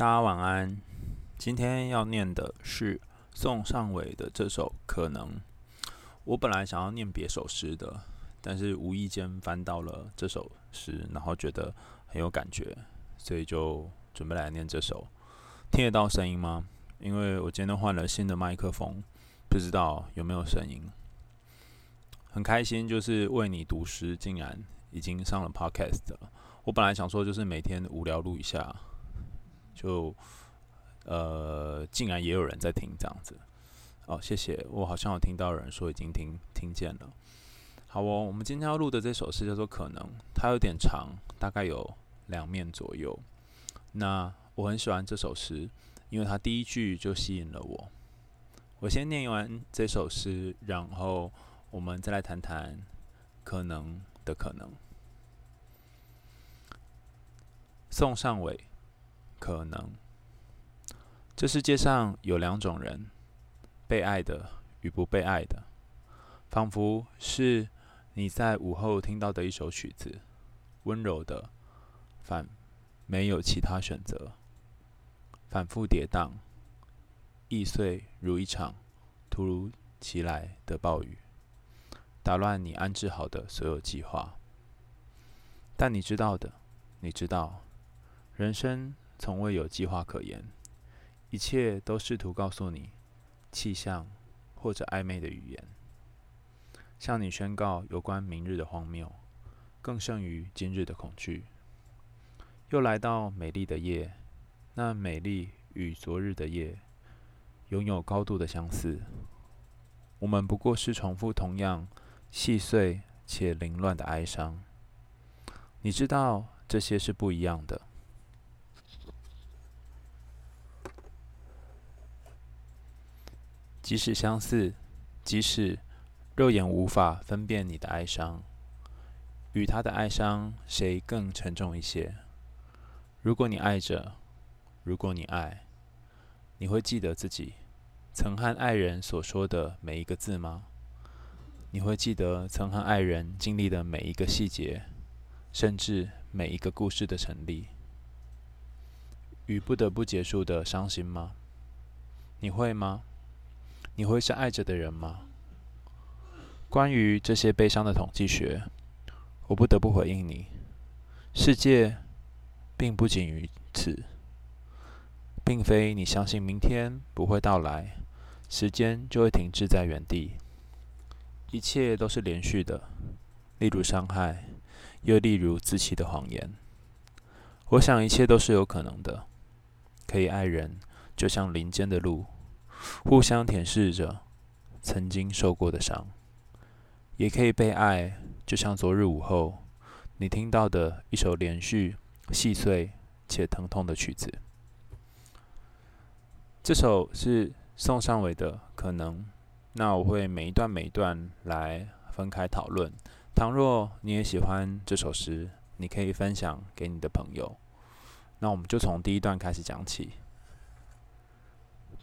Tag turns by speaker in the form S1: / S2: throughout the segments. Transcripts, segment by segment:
S1: 大家晚安。今天要念的是宋尚伟的这首《可能》。我本来想要念别首诗的，但是无意间翻到了这首诗，然后觉得很有感觉，所以就准备来念这首。听得到声音吗？因为我今天换了新的麦克风，不知道有没有声音。很开心，就是为你读诗，竟然已经上了 Podcast 了。我本来想说，就是每天无聊录一下，就呃，竟然也有人在听这样子。哦，谢谢，我好像有听到有人说已经听听见了。好哦，我们今天要录的这首诗叫做《可能》，它有点长，大概有两面左右。那我很喜欢这首诗，因为它第一句就吸引了我。我先念完这首诗，然后。我们再来谈谈可能的可能。宋尚伟，可能。这世界上有两种人：被爱的与不被爱的，仿佛是你在午后听到的一首曲子，温柔的，反没有其他选择，反复跌宕，易碎如一场突如其来的暴雨。打乱你安置好的所有计划，但你知道的，你知道，人生从未有计划可言，一切都试图告诉你气象或者暧昧的语言，向你宣告有关明日的荒谬，更胜于今日的恐惧。又来到美丽的夜，那美丽与昨日的夜拥有高度的相似，我们不过是重复同样。细碎且凌乱的哀伤，你知道这些是不一样的。即使相似，即使肉眼无法分辨你的哀伤，与他的哀伤谁更沉重一些？如果你爱着，如果你爱，你会记得自己曾和爱人所说的每一个字吗？你会记得曾和爱人经历的每一个细节，甚至每一个故事的成立，与不得不结束的伤心吗？你会吗？你会是爱着的人吗？关于这些悲伤的统计学，我不得不回应你：世界并不仅于此，并非你相信明天不会到来，时间就会停滞在原地。一切都是连续的，例如伤害，又例如自欺的谎言。我想一切都是有可能的，可以爱人，就像林间的鹿，互相舔舐着曾经受过的伤；也可以被爱，就像昨日午后你听到的一首连续、细碎且疼痛的曲子。这首是宋尚伟的《可能》。那我会每一段每一段来分开讨论。倘若你也喜欢这首诗，你可以分享给你的朋友。那我们就从第一段开始讲起。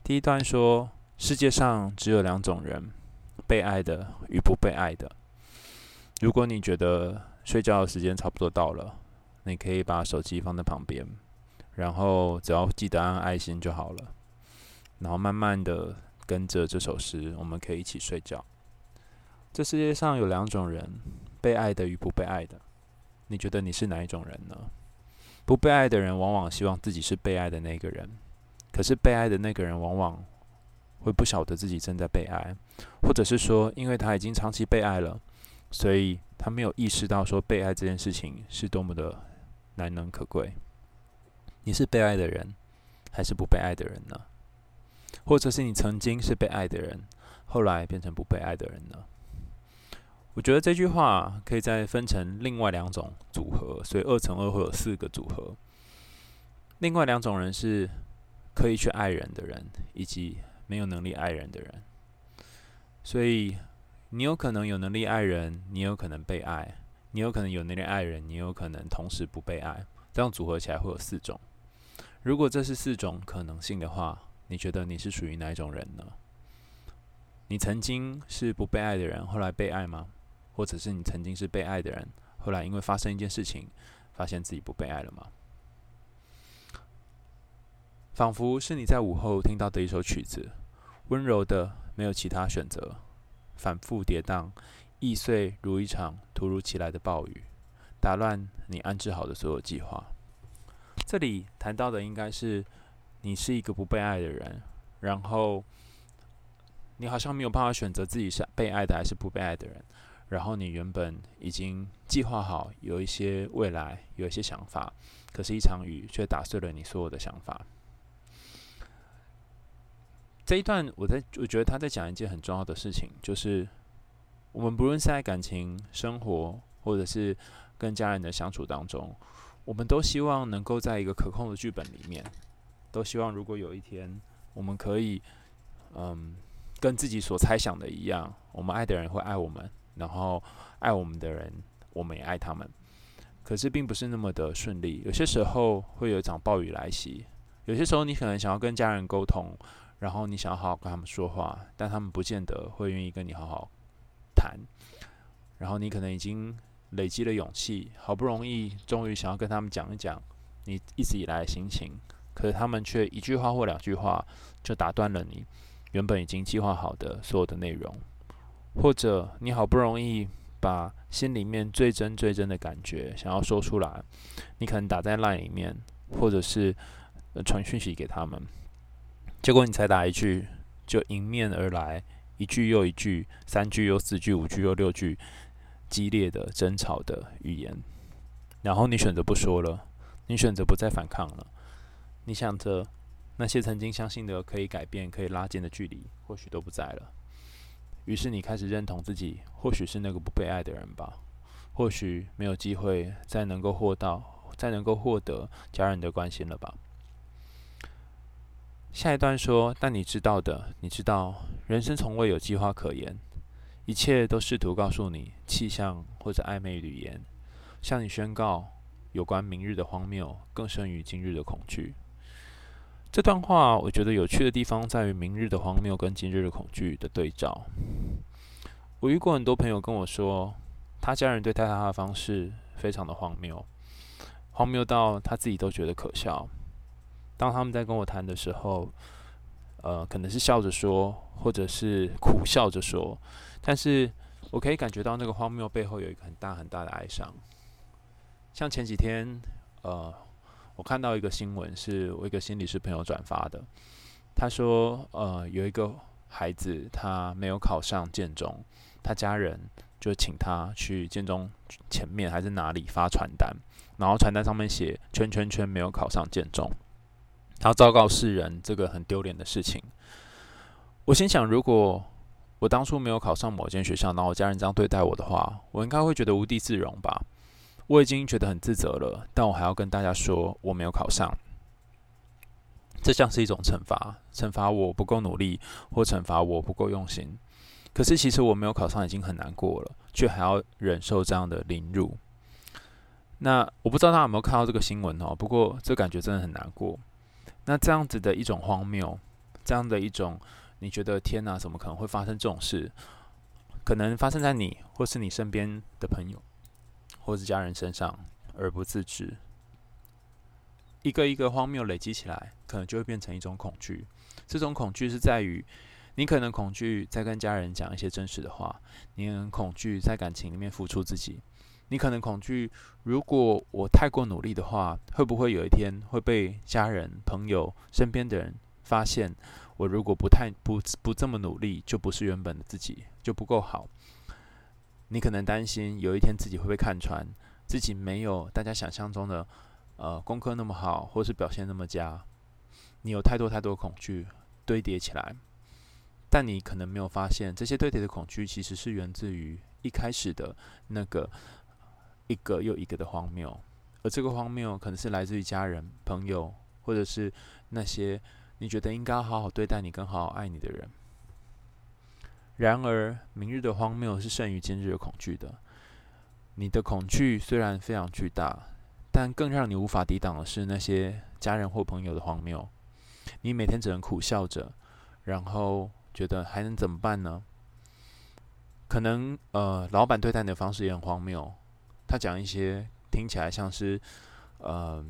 S1: 第一段说：世界上只有两种人，被爱的与不被爱的。如果你觉得睡觉的时间差不多到了，你可以把手机放在旁边，然后只要记得按爱心就好了。然后慢慢的。跟着这首诗，我们可以一起睡觉。这世界上有两种人，被爱的与不被爱的。你觉得你是哪一种人呢？不被爱的人往往希望自己是被爱的那个人，可是被爱的那个人往往会不晓得自己正在被爱，或者是说，因为他已经长期被爱了，所以他没有意识到说被爱这件事情是多么的难能可贵。你是被爱的人，还是不被爱的人呢？或者是你曾经是被爱的人，后来变成不被爱的人呢？我觉得这句话可以再分成另外两种组合，所以二乘二会有四个组合。另外两种人是可以去爱人的人，以及没有能力爱人的人。所以你有可能有能力爱人，你有可能被爱；你有可能有能力爱人，你有可能同时不被爱。这样组合起来会有四种。如果这是四种可能性的话，你觉得你是属于哪一种人呢？你曾经是不被爱的人，后来被爱吗？或者是你曾经是被爱的人，后来因为发生一件事情，发现自己不被爱了吗？仿佛是你在午后听到的一首曲子，温柔的，没有其他选择，反复跌宕，易碎如一场突如其来的暴雨，打乱你安置好的所有计划。这里谈到的应该是你是一个不被爱的人，然后你好像没有办法选择自己是被爱的还是不被爱的人。然后你原本已经计划好有一些未来，有一些想法，可是，一场雨却打碎了你所有的想法。这一段，我在我觉得他在讲一件很重要的事情，就是我们不论是在感情生活，或者是跟家人的相处当中，我们都希望能够在一个可控的剧本里面，都希望如果有一天我们可以，嗯，跟自己所猜想的一样，我们爱的人会爱我们。然后爱我们的人，我们也爱他们。可是并不是那么的顺利，有些时候会有一场暴雨来袭。有些时候你可能想要跟家人沟通，然后你想要好好跟他们说话，但他们不见得会愿意跟你好好谈。然后你可能已经累积了勇气，好不容易终于想要跟他们讲一讲你一直以来的心情，可是他们却一句话或两句话就打断了你原本已经计划好的所有的内容。或者你好不容易把心里面最真最真的感觉想要说出来，你可能打在 LINE 里面，或者是传讯息给他们，结果你才打一句，就迎面而来一句又一句，三句又四句，五句又六句，激烈的争吵的语言，然后你选择不说了，你选择不再反抗了，你想着那些曾经相信的可以改变、可以拉近的距离，或许都不在了。于是你开始认同自己，或许是那个不被爱的人吧，或许没有机会再能够获到，再能够获得家人的关心了吧。下一段说，但你知道的，你知道，人生从未有计划可言，一切都试图告诉你气象或者暧昧语言，向你宣告有关明日的荒谬，更胜于今日的恐惧。这段话我觉得有趣的地方在于明日的荒谬跟今日的恐惧的对照。我遇过很多朋友跟我说，他家人对待他的方式非常的荒谬，荒谬到他自己都觉得可笑。当他们在跟我谈的时候，呃，可能是笑着说，或者是苦笑着说，但是我可以感觉到那个荒谬背后有一个很大很大的哀伤。像前几天，呃。我看到一个新闻，是我一个心理师朋友转发的。他说，呃，有一个孩子他没有考上建中，他家人就请他去建中前面还是哪里发传单，然后传单上面写圈圈圈没有考上建中，他要昭告世人这个很丢脸的事情。我心想，如果我当初没有考上某间学校，然后我家人这样对待我的话，我应该会觉得无地自容吧。我已经觉得很自责了，但我还要跟大家说我没有考上，这像是一种惩罚，惩罚我不够努力，或惩罚我不够用心。可是其实我没有考上已经很难过了，却还要忍受这样的凌辱。那我不知道大家有没有看到这个新闻哦？不过这感觉真的很难过。那这样子的一种荒谬，这样的一种你觉得天哪，怎么可能会发生这种事？可能发生在你或是你身边的朋友。或是家人身上而不自知，一个一个荒谬累积起来，可能就会变成一种恐惧。这种恐惧是在于，你可能恐惧在跟家人讲一些真实的话，你很恐惧在感情里面付出自己，你可能恐惧，如果我太过努力的话，会不会有一天会被家人、朋友、身边的人发现？我如果不太不不这么努力，就不是原本的自己，就不够好。你可能担心有一天自己会被看穿，自己没有大家想象中的，呃，功课那么好，或是表现那么佳。你有太多太多恐惧堆叠起来，但你可能没有发现，这些堆叠的恐惧其实是源自于一开始的那个一个又一个的荒谬，而这个荒谬可能是来自于家人、朋友，或者是那些你觉得应该好好对待你、跟好好爱你的人。然而，明日的荒谬是胜于今日的恐惧的。你的恐惧虽然非常巨大，但更让你无法抵挡的是那些家人或朋友的荒谬。你每天只能苦笑着，然后觉得还能怎么办呢？可能呃，老板对待你的方式也很荒谬。他讲一些听起来像是呃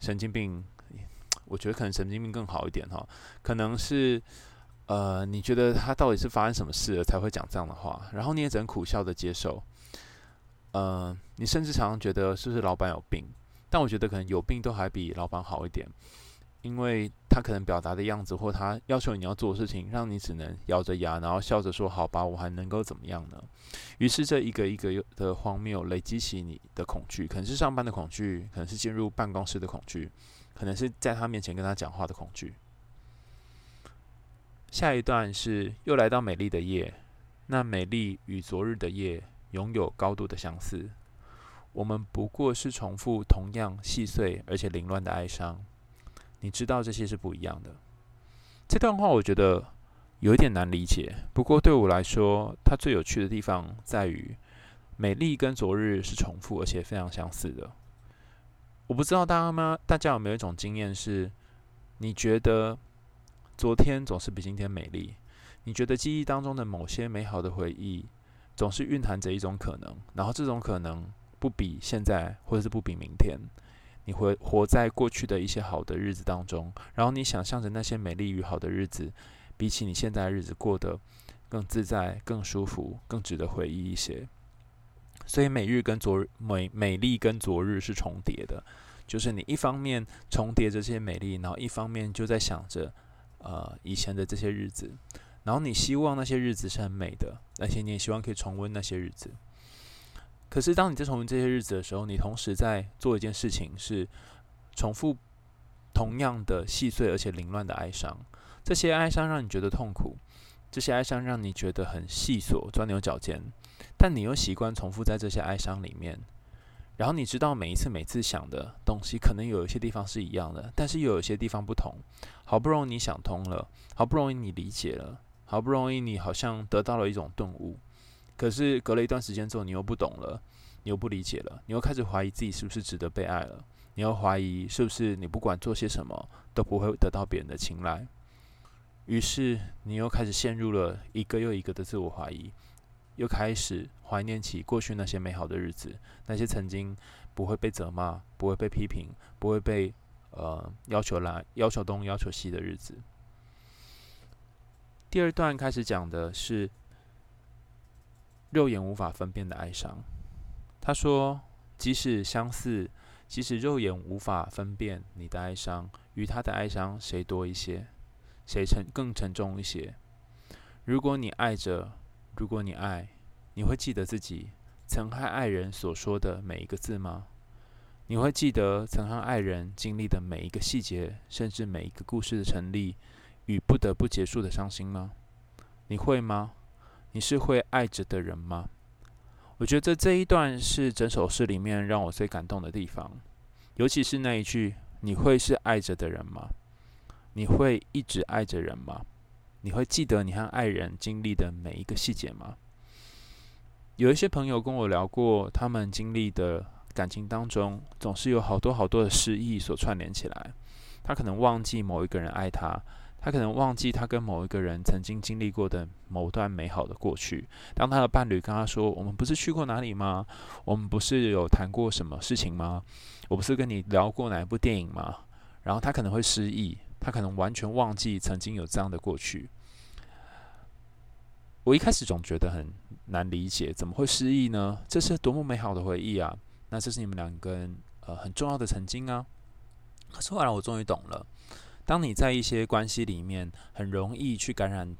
S1: 神经病。我觉得可能神经病更好一点哈，可能是呃，你觉得他到底是发生什么事了才会讲这样的话，然后你也只能苦笑的接受。呃，你甚至常常觉得是不是老板有病？但我觉得可能有病都还比老板好一点，因为他可能表达的样子或他要求你要做的事情，让你只能咬着牙，然后笑着说：“好吧，我还能够怎么样呢？”于是这一个一个的荒谬累积起你的恐惧，可能是上班的恐惧，可能是进入办公室的恐惧，可能是在他面前跟他讲话的恐惧。下一段是又来到美丽的夜，那美丽与昨日的夜。拥有高度的相似，我们不过是重复同样细碎而且凌乱的哀伤。你知道这些是不一样的。这段话我觉得有一点难理解，不过对我来说，它最有趣的地方在于，美丽跟昨日是重复而且非常相似的。我不知道大家吗？大家有没有一种经验是，你觉得昨天总是比今天美丽？你觉得记忆当中的某些美好的回忆？总是蕴含着一种可能，然后这种可能不比现在，或者是不比明天。你会活在过去的一些好的日子当中，然后你想象着那些美丽与好的日子，比起你现在日子过得更自在、更舒服、更值得回忆一些。所以，美日跟昨日美美丽跟昨日是重叠的，就是你一方面重叠这些美丽，然后一方面就在想着呃以前的这些日子。然后你希望那些日子是很美的，而且你也希望可以重温那些日子。可是当你在重温这些日子的时候，你同时在做一件事情，是重复同样的细碎而且凌乱的哀伤。这些哀伤让你觉得痛苦，这些哀伤让你觉得很细琐、钻牛角尖。但你又习惯重复在这些哀伤里面。然后你知道每一次每次想的东西，可能有一些地方是一样的，但是又有一些地方不同。好不容易你想通了，好不容易你理解了。好不容易，你好像得到了一种顿悟，可是隔了一段时间之后，你又不懂了，你又不理解了，你又开始怀疑自己是不是值得被爱了，你又怀疑是不是你不管做些什么都不会得到别人的青睐，于是你又开始陷入了一个又一个的自我怀疑，又开始怀念起过去那些美好的日子，那些曾经不会被责骂、不会被批评、不会被呃要求来要求东要求西的日子。第二段开始讲的是肉眼无法分辨的哀伤。他说：“即使相似，即使肉眼无法分辨你的哀伤与他的哀伤，谁多一些，谁沉更沉重一些？如果你爱着，如果你爱，你会记得自己曾和爱人所说的每一个字吗？你会记得曾和爱人经历的每一个细节，甚至每一个故事的成立？”与不得不结束的伤心吗？你会吗？你是会爱着的人吗？我觉得这一段是整首诗里面让我最感动的地方，尤其是那一句：“你会是爱着的人吗？你会一直爱着人吗？你会记得你和爱人经历的每一个细节吗？”有一些朋友跟我聊过，他们经历的感情当中，总是有好多好多的失忆所串联起来，他可能忘记某一个人爱他。他可能忘记他跟某一个人曾经经历过的某段美好的过去。当他的伴侣跟他说：“我们不是去过哪里吗？我们不是有谈过什么事情吗？我不是跟你聊过哪一部电影吗？”然后他可能会失忆，他可能完全忘记曾经有这样的过去。我一开始总觉得很难理解，怎么会失忆呢？这是多么美好的回忆啊！那这是你们两个人呃很重要的曾经啊。可是后来我终于懂了。当你在一些关系里面很容易去感染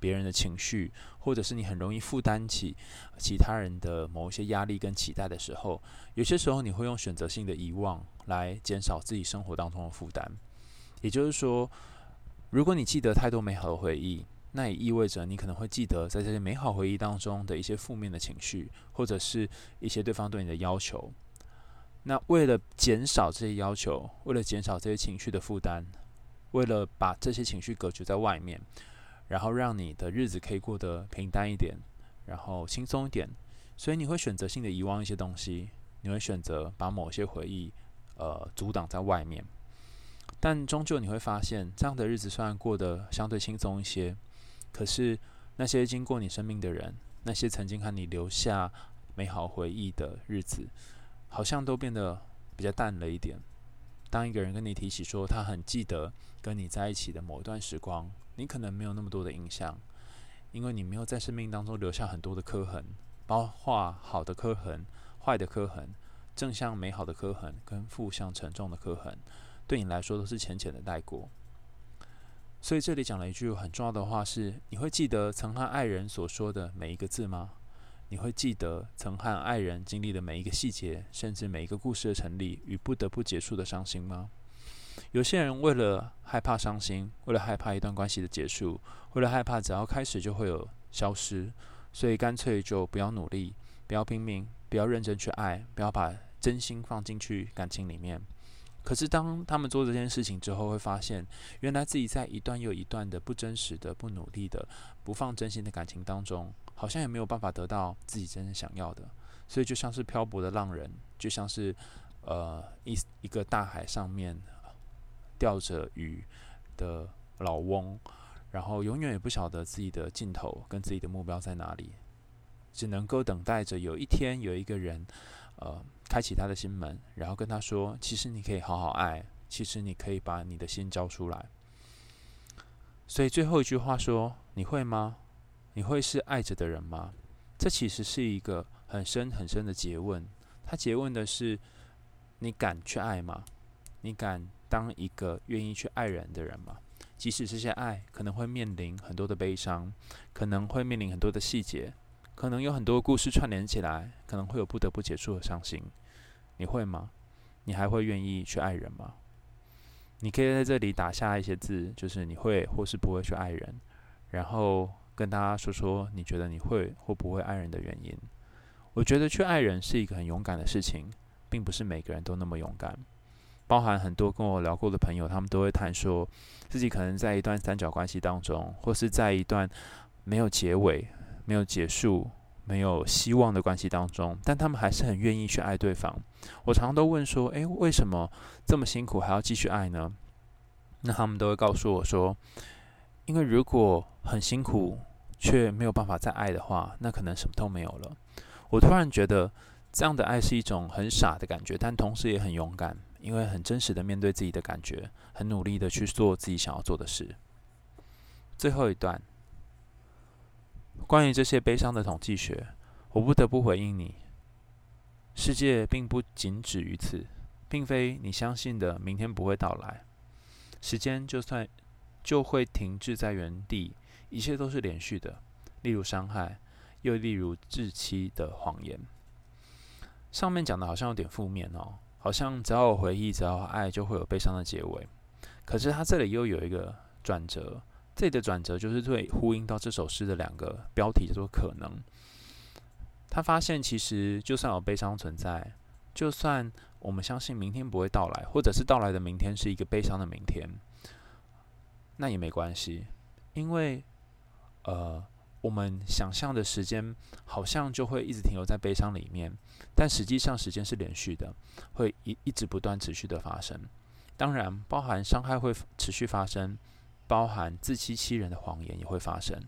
S1: 别人的情绪，或者是你很容易负担起其他人的某一些压力跟期待的时候，有些时候你会用选择性的遗忘来减少自己生活当中的负担。也就是说，如果你记得太多美好的回忆，那也意味着你可能会记得在这些美好回忆当中的一些负面的情绪，或者是一些对方对你的要求。那为了减少这些要求，为了减少这些情绪的负担。为了把这些情绪隔绝在外面，然后让你的日子可以过得平淡一点，然后轻松一点，所以你会选择性的遗忘一些东西，你会选择把某些回忆，呃，阻挡在外面。但终究你会发现，这样的日子虽然过得相对轻松一些，可是那些经过你生命的人，那些曾经和你留下美好回忆的日子，好像都变得比较淡了一点。当一个人跟你提起说他很记得跟你在一起的某一段时光，你可能没有那么多的印象，因为你没有在生命当中留下很多的刻痕，包括好的刻痕、坏的刻痕、正向美好的刻痕跟负向沉重的刻痕，对你来说都是浅浅的带过。所以这里讲了一句很重要的话是：你会记得曾和爱人所说的每一个字吗？你会记得曾和爱人经历的每一个细节，甚至每一个故事的成立与不得不结束的伤心吗？有些人为了害怕伤心，为了害怕一段关系的结束，为了害怕只要开始就会有消失，所以干脆就不要努力，不要拼命，不要认真去爱，不要把真心放进去感情里面。可是当他们做这件事情之后，会发现原来自己在一段又一段的不真实的、不努力的、不放真心的感情当中。好像也没有办法得到自己真正想要的，所以就像是漂泊的浪人，就像是呃一一个大海上面钓着鱼的老翁，然后永远也不晓得自己的尽头跟自己的目标在哪里，只能够等待着有一天有一个人呃开启他的心门，然后跟他说：“其实你可以好好爱，其实你可以把你的心交出来。”所以最后一句话说：“你会吗？”你会是爱着的人吗？这其实是一个很深很深的诘问。他诘问的是：你敢去爱吗？你敢当一个愿意去爱人的人吗？即使这些爱可能会面临很多的悲伤，可能会面临很多的细节，可能有很多故事串联起来，可能会有不得不结束的伤心。你会吗？你还会愿意去爱人吗？你可以在这里打下一些字，就是你会或是不会去爱人，然后。跟大家说说，你觉得你会或不会爱人的原因？我觉得去爱人是一个很勇敢的事情，并不是每个人都那么勇敢。包含很多跟我聊过的朋友，他们都会谈说，自己可能在一段三角关系当中，或是在一段没有结尾、没有结束、没有希望的关系当中，但他们还是很愿意去爱对方。我常常都问说，诶，为什么这么辛苦还要继续爱呢？那他们都会告诉我说，因为如果很辛苦却没有办法再爱的话，那可能什么都没有了。我突然觉得这样的爱是一种很傻的感觉，但同时也很勇敢，因为很真实的面对自己的感觉，很努力的去做自己想要做的事。最后一段，关于这些悲伤的统计学，我不得不回应你：世界并不仅止于此，并非你相信的明天不会到来。时间就算。就会停滞在原地，一切都是连续的，例如伤害，又例如窒息的谎言。上面讲的好像有点负面哦，好像只要有回忆，只要有爱，就会有悲伤的结尾。可是他这里又有一个转折，这里的转折就是会呼应到这首诗的两个标题，叫做“可能”。他发现其实就算有悲伤存在，就算我们相信明天不会到来，或者是到来的明天是一个悲伤的明天。那也没关系，因为，呃，我们想象的时间好像就会一直停留在悲伤里面，但实际上时间是连续的，会一一直不断持续的发生。当然，包含伤害会持续发生，包含自欺欺人的谎言也会发生。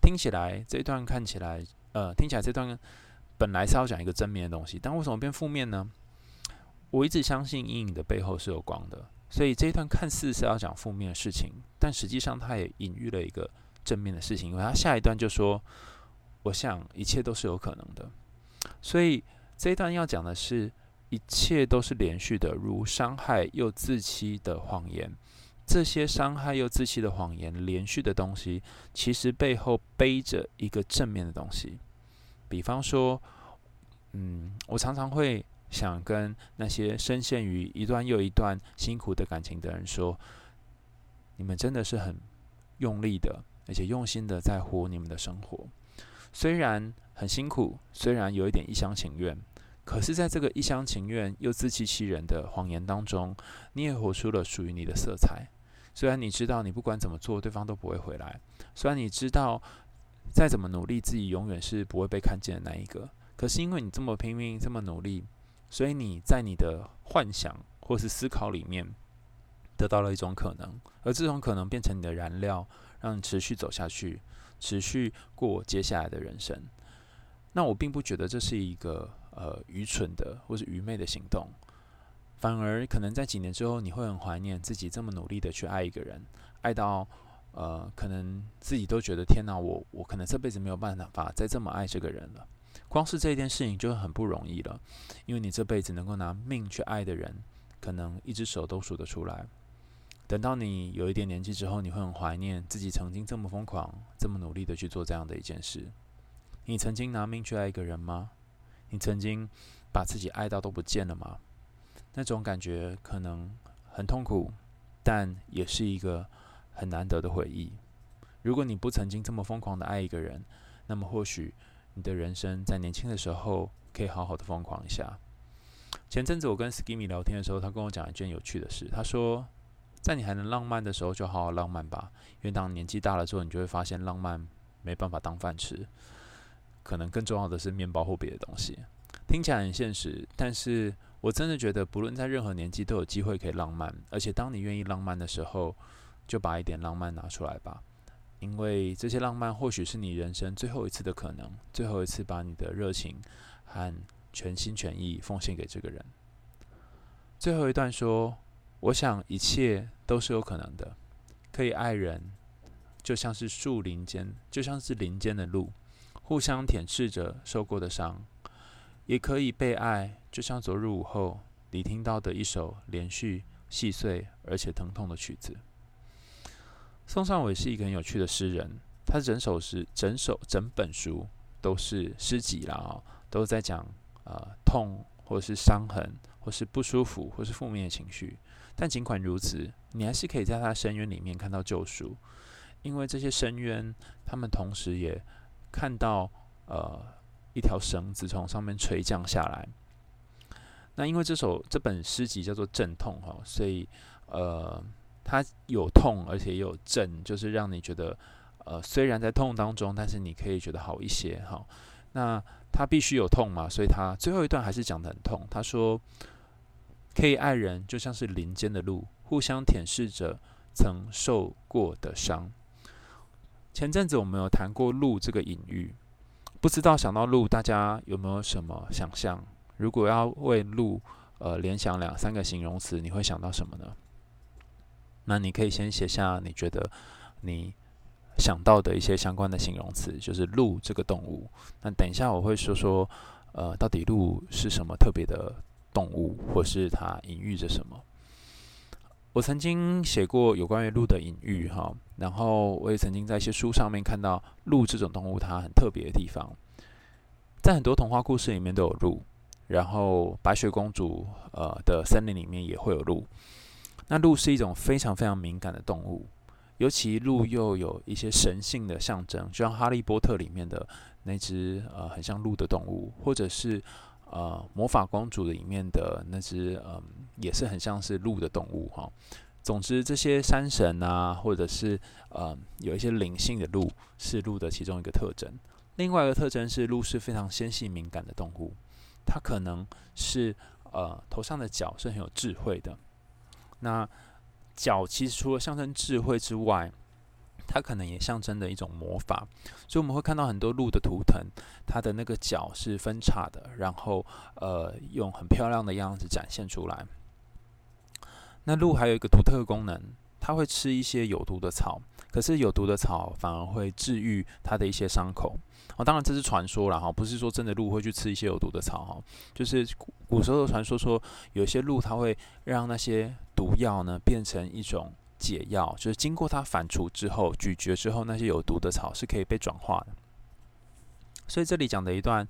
S1: 听起来这一段看起来，呃，听起来这段本来是要讲一个正面的东西，但为什么变负面呢？我一直相信阴影的背后是有光的。所以这一段看似是要讲负面的事情，但实际上它也隐喻了一个正面的事情，因为他下一段就说：“我想一切都是有可能的。”所以这一段要讲的是一切都是连续的，如伤害又自欺的谎言。这些伤害又自欺的谎言，连续的东西，其实背后背着一个正面的东西。比方说，嗯，我常常会。想跟那些深陷于一段又一段辛苦的感情的人说：你们真的是很用力的，而且用心的在活你们的生活。虽然很辛苦，虽然有一点一厢情愿，可是在这个一厢情愿又自欺欺人的谎言当中，你也活出了属于你的色彩。虽然你知道你不管怎么做，对方都不会回来；虽然你知道再怎么努力，自己永远是不会被看见的那一个。可是因为你这么拼命，这么努力。所以你在你的幻想或是思考里面得到了一种可能，而这种可能变成你的燃料，让你持续走下去，持续过接下来的人生。那我并不觉得这是一个呃愚蠢的或是愚昧的行动，反而可能在几年之后，你会很怀念自己这么努力的去爱一个人，爱到呃，可能自己都觉得天哪，我我可能这辈子没有办法再这么爱这个人了。光是这件事情就很不容易了，因为你这辈子能够拿命去爱的人，可能一只手都数得出来。等到你有一点年纪之后，你会很怀念自己曾经这么疯狂、这么努力的去做这样的一件事。你曾经拿命去爱一个人吗？你曾经把自己爱到都不见了吗？那种感觉可能很痛苦，但也是一个很难得的回忆。如果你不曾经这么疯狂的爱一个人，那么或许你的人生在年轻的时候可以好好的疯狂一下。前阵子我跟 Skimmy 聊天的时候，他跟我讲一件有趣的事。他说，在你还能浪漫的时候，就好好浪漫吧。因为当年纪大了之后，你就会发现浪漫没办法当饭吃，可能更重要的是面包或别的东西。听起来很现实，但是。我真的觉得，不论在任何年纪，都有机会可以浪漫。而且，当你愿意浪漫的时候，就把一点浪漫拿出来吧。因为这些浪漫，或许是你人生最后一次的可能，最后一次把你的热情和全心全意奉献给这个人。最后一段说：“我想一切都是有可能的，可以爱人，就像是树林间，就像是林间的鹿，互相舔舐着受过的伤。”也可以被爱，就像昨日午后你听到的一首连续、细碎而且疼痛的曲子。宋尚伟是一个很有趣的诗人，他整首诗、整首整本书都是诗集啦，都在讲呃痛，或是伤痕，或是不舒服，或是负面的情绪。但尽管如此，你还是可以在他深渊里面看到救赎，因为这些深渊，他们同时也看到呃。一条绳子从上面垂降下来。那因为这首这本诗集叫做《阵痛》哈，所以呃，它有痛，而且也有阵，就是让你觉得呃，虽然在痛当中，但是你可以觉得好一些哈。那他必须有痛嘛，所以他最后一段还是讲得很痛。他说：“可以爱人，就像是林间的鹿，互相舔舐着曾受过的伤。”前阵子我们有谈过鹿这个隐喻。不知道想到鹿，大家有没有什么想象？如果要为鹿呃联想两三个形容词，你会想到什么呢？那你可以先写下你觉得你想到的一些相关的形容词，就是鹿这个动物。那等一下我会说说，呃，到底鹿是什么特别的动物，或是它隐喻着什么？我曾经写过有关于鹿的隐喻，哈，然后我也曾经在一些书上面看到鹿这种动物它很特别的地方，在很多童话故事里面都有鹿，然后白雪公主呃的森林里面也会有鹿。那鹿是一种非常非常敏感的动物，尤其鹿又有一些神性的象征，就像哈利波特里面的那只呃很像鹿的动物，或者是。呃，魔法公主里面的那只，嗯、也是很像是鹿的动物哈。总之，这些山神啊，或者是呃，有一些灵性的鹿，是鹿的其中一个特征。另外一个特征是，鹿是非常纤细敏感的动物，它可能是呃头上的角是很有智慧的。那角其实除了象征智慧之外，它可能也象征着一种魔法，所以我们会看到很多鹿的图腾，它的那个角是分叉的，然后呃用很漂亮的样子展现出来。那鹿还有一个独特的功能，它会吃一些有毒的草，可是有毒的草反而会治愈它的一些伤口。哦，当然这是传说了哈，不是说真的鹿会去吃一些有毒的草哈，就是古时候的传说说，有些鹿它会让那些毒药呢变成一种。解药就是经过它反刍之后、咀嚼之后，那些有毒的草是可以被转化的。所以这里讲的一段，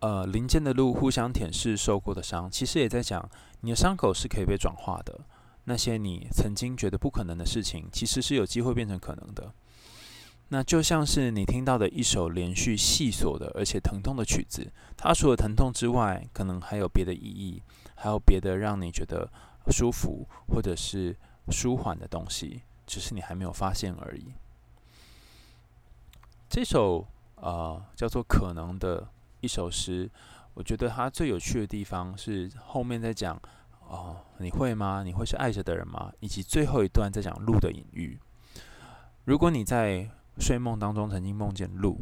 S1: 呃，林间的鹿互相舔舐受过的伤，其实也在讲你的伤口是可以被转化的。那些你曾经觉得不可能的事情，其实是有机会变成可能的。那就像是你听到的一首连续细琐的而且疼痛的曲子，它除了疼痛之外，可能还有别的意义，还有别的让你觉得舒服，或者是。舒缓的东西，只是你还没有发现而已。这首呃叫做《可能》的一首诗，我觉得它最有趣的地方是后面在讲哦，你会吗？你会是爱着的人吗？以及最后一段在讲鹿的隐喻。如果你在睡梦当中曾经梦见鹿，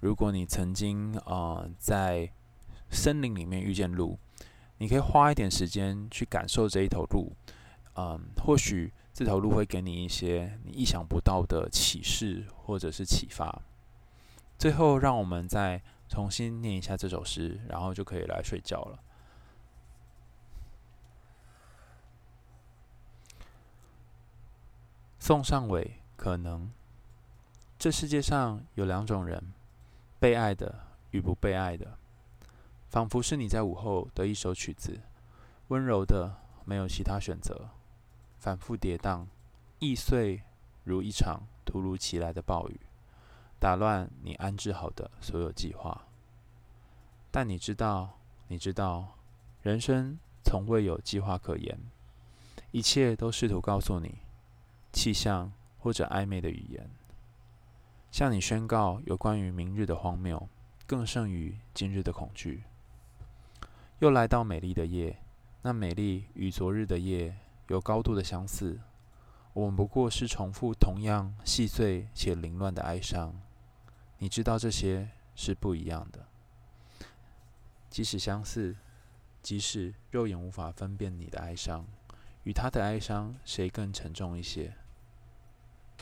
S1: 如果你曾经呃在森林里面遇见鹿，你可以花一点时间去感受这一头鹿，嗯，或许这条路会给你一些你意想不到的启示或者是启发。最后，让我们再重新念一下这首诗，然后就可以来睡觉了。宋尚伟，可能这世界上有两种人，被爱的与不被爱的，仿佛是你在午后的一首曲子，温柔的没有其他选择，反复跌宕，易碎如一场突如其来的暴雨。打乱你安置好的所有计划，但你知道，你知道，人生从未有计划可言，一切都试图告诉你气象或者暧昧的语言，向你宣告有关于明日的荒谬，更胜于今日的恐惧。又来到美丽的夜，那美丽与昨日的夜有高度的相似，我们不过是重复同样细碎且凌乱的哀伤。你知道这些是不一样的，即使相似，即使肉眼无法分辨你的哀伤与他的哀伤谁更沉重一些。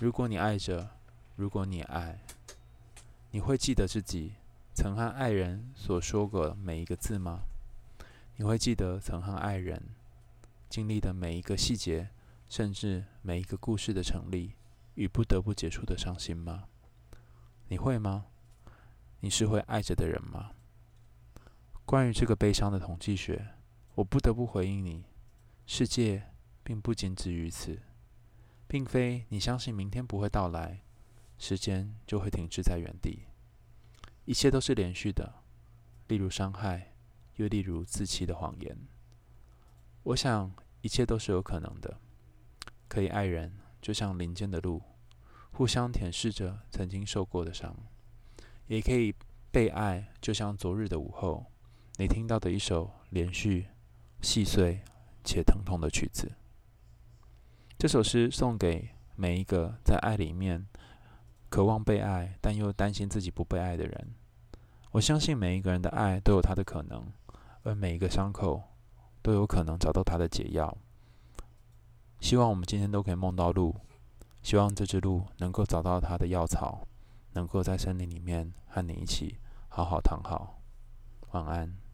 S1: 如果你爱着，如果你爱，你会记得自己曾和爱人所说过每一个字吗？你会记得曾和爱人经历的每一个细节，甚至每一个故事的成立与不得不结束的伤心吗？你会吗？你是会爱着的人吗？关于这个悲伤的统计学，我不得不回应你：世界并不仅止于此，并非你相信明天不会到来，时间就会停滞在原地。一切都是连续的，例如伤害，又例如自欺的谎言。我想，一切都是有可能的。可以爱人，就像林间的鹿。互相舔舐着曾经受过的伤，也可以被爱，就像昨日的午后，你听到的一首连续、细碎且疼痛的曲子。这首诗送给每一个在爱里面渴望被爱，但又担心自己不被爱的人。我相信每一个人的爱都有它的可能，而每一个伤口都有可能找到它的解药。希望我们今天都可以梦到鹿。希望这只鹿能够找到它的药草，能够在森林里面和你一起好好躺好。晚安。